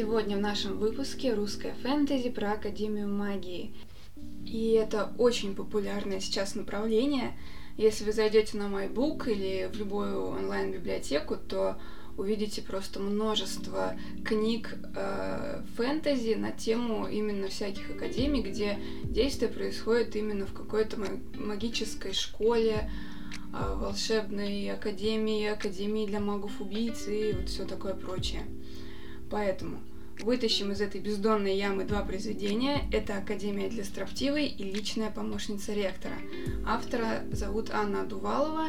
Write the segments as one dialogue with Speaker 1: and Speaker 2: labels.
Speaker 1: Сегодня в нашем выпуске русская фэнтези про Академию магии. И это очень популярное сейчас направление. Если вы зайдете на MyBook или в любую онлайн-библиотеку, то увидите просто множество книг э, фэнтези на тему именно всяких академий, где действие происходит именно в какой-то магической школе, э, волшебной академии, академии для магов-убийц и вот все такое прочее. Поэтому вытащим из этой бездонной ямы два произведения. Это «Академия для строптивой» и «Личная помощница ректора». Автора зовут Анна Дувалова,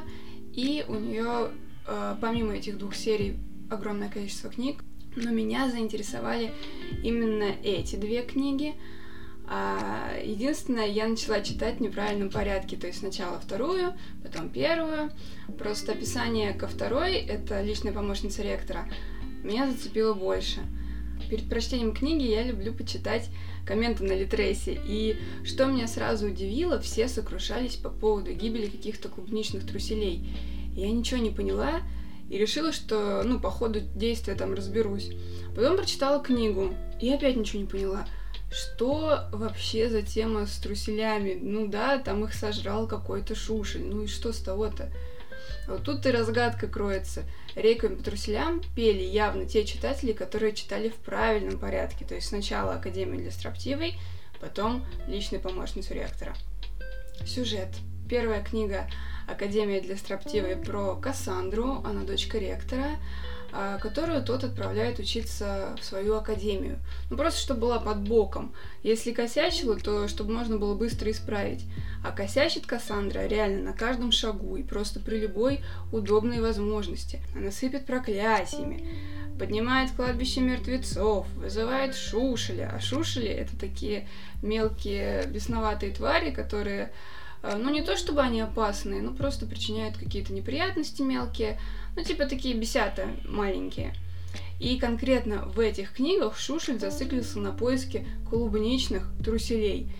Speaker 1: и у нее Э, помимо этих двух серий огромное количество книг, но меня заинтересовали именно эти две книги. А единственное, я начала читать в неправильном порядке, то есть сначала вторую, потом первую. Просто описание ко второй, это личная помощница ректора, меня зацепило больше. Перед прочтением книги я люблю почитать комменты на Литресе, и что меня сразу удивило, все сокрушались по поводу гибели каких-то клубничных труселей. Я ничего не поняла и решила, что, ну, по ходу действия там разберусь. Потом прочитала книгу и опять ничего не поняла. Что вообще за тема с труселями? Ну да, там их сожрал какой-то шушель. Ну и что с того-то? Вот тут и разгадка кроется. Рейками по труселям пели явно те читатели, которые читали в правильном порядке. То есть сначала Академию для строптивой, потом личный помощницу ректора. Сюжет. Первая книга Академия для строптивой про Кассандру, она дочка ректора, а, которую тот отправляет учиться в свою академию. Ну, просто чтобы была под боком. Если косячила, то чтобы можно было быстро исправить. А косячит Кассандра реально на каждом шагу и просто при любой удобной возможности. Она сыпет проклятиями, поднимает кладбище мертвецов, вызывает шушеля. А шушели — это такие мелкие бесноватые твари, которые ну, не то чтобы они опасные, но просто причиняют какие-то неприятности мелкие, ну, типа такие бесята маленькие. И конкретно в этих книгах Шушель зациклился на поиске клубничных труселей.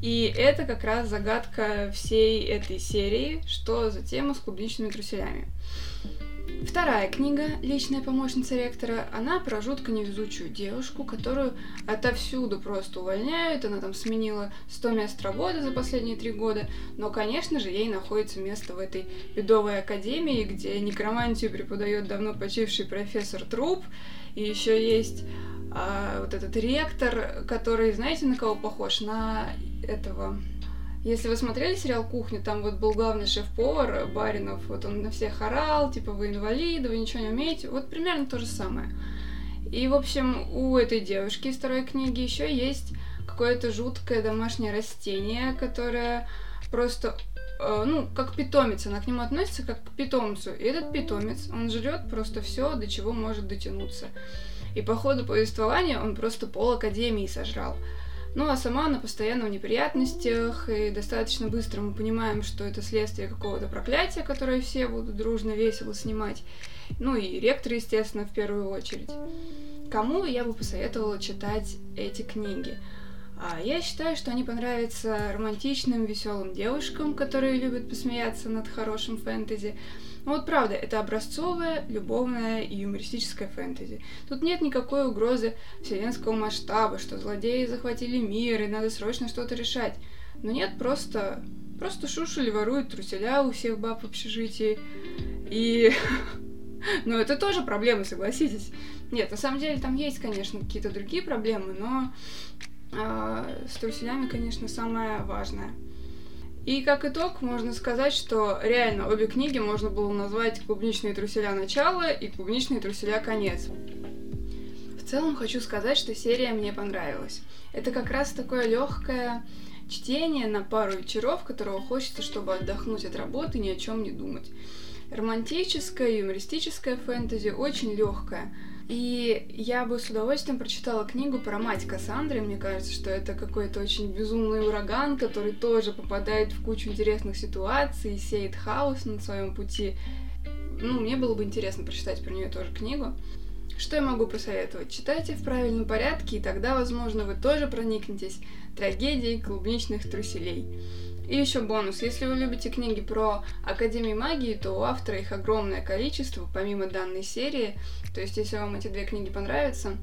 Speaker 1: И это как раз загадка всей этой серии, что за тема с клубничными труселями. Вторая книга «Личная помощница ректора», она про жутко невезучую девушку, которую отовсюду просто увольняют, она там сменила 100 мест работы за последние три года, но, конечно же, ей находится место в этой бедовой академии, где некромантию преподает давно почивший профессор Труп, и еще есть а, вот этот ректор, который, знаете, на кого похож? На этого если вы смотрели сериал «Кухня», там вот был главный шеф-повар Баринов, вот он на всех орал, типа, вы инвалиды, вы ничего не умеете. Вот примерно то же самое. И, в общем, у этой девушки из второй книги еще есть какое-то жуткое домашнее растение, которое просто э, ну, как питомец, она к нему относится как к питомцу. И этот питомец, он жрет просто все, до чего может дотянуться. И по ходу повествования он просто пол академии сожрал. Ну, а сама она постоянно в неприятностях, и достаточно быстро мы понимаем, что это следствие какого-то проклятия, которое все будут дружно, весело снимать. Ну и ректор, естественно, в первую очередь. Кому я бы посоветовала читать эти книги? А я считаю, что они понравятся романтичным, веселым девушкам, которые любят посмеяться над хорошим фэнтези, ну вот правда, это образцовое, любовное и юмористическое фэнтези. Тут нет никакой угрозы вселенского масштаба, что злодеи захватили мир и надо срочно что-то решать. Но нет, просто... Просто шушели воруют труселя у всех баб в общежитии. И... Ну, это тоже проблемы, согласитесь. Нет, на самом деле там есть, конечно, какие-то другие проблемы, но э, с труселями, конечно, самое важное. И как итог можно сказать, что реально обе книги можно было назвать «Клубничные труселя. Начало» и «Клубничные труселя. Конец». В целом хочу сказать, что серия мне понравилась. Это как раз такое легкое чтение на пару вечеров, которого хочется, чтобы отдохнуть от работы ни о чем не думать. Романтическое, юмористическое фэнтези, очень легкое – и я бы с удовольствием прочитала книгу про мать Кассандры. Мне кажется, что это какой-то очень безумный ураган, который тоже попадает в кучу интересных ситуаций, сеет хаос на своем пути. Ну, мне было бы интересно прочитать про нее тоже книгу. Что я могу посоветовать? Читайте в правильном порядке, и тогда, возможно, вы тоже проникнетесь трагедией клубничных труселей. И еще бонус. Если вы любите книги про Академию магии, то у автора их огромное количество, помимо данной серии. То есть, если вам эти две книги понравятся,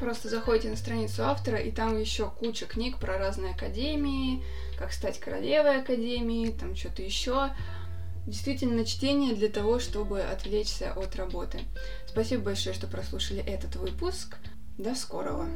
Speaker 1: Просто заходите на страницу автора, и там еще куча книг про разные академии, как стать королевой академии, там что-то еще. Действительно, чтение для того, чтобы отвлечься от работы. Спасибо большое, что прослушали этот выпуск. До скорого!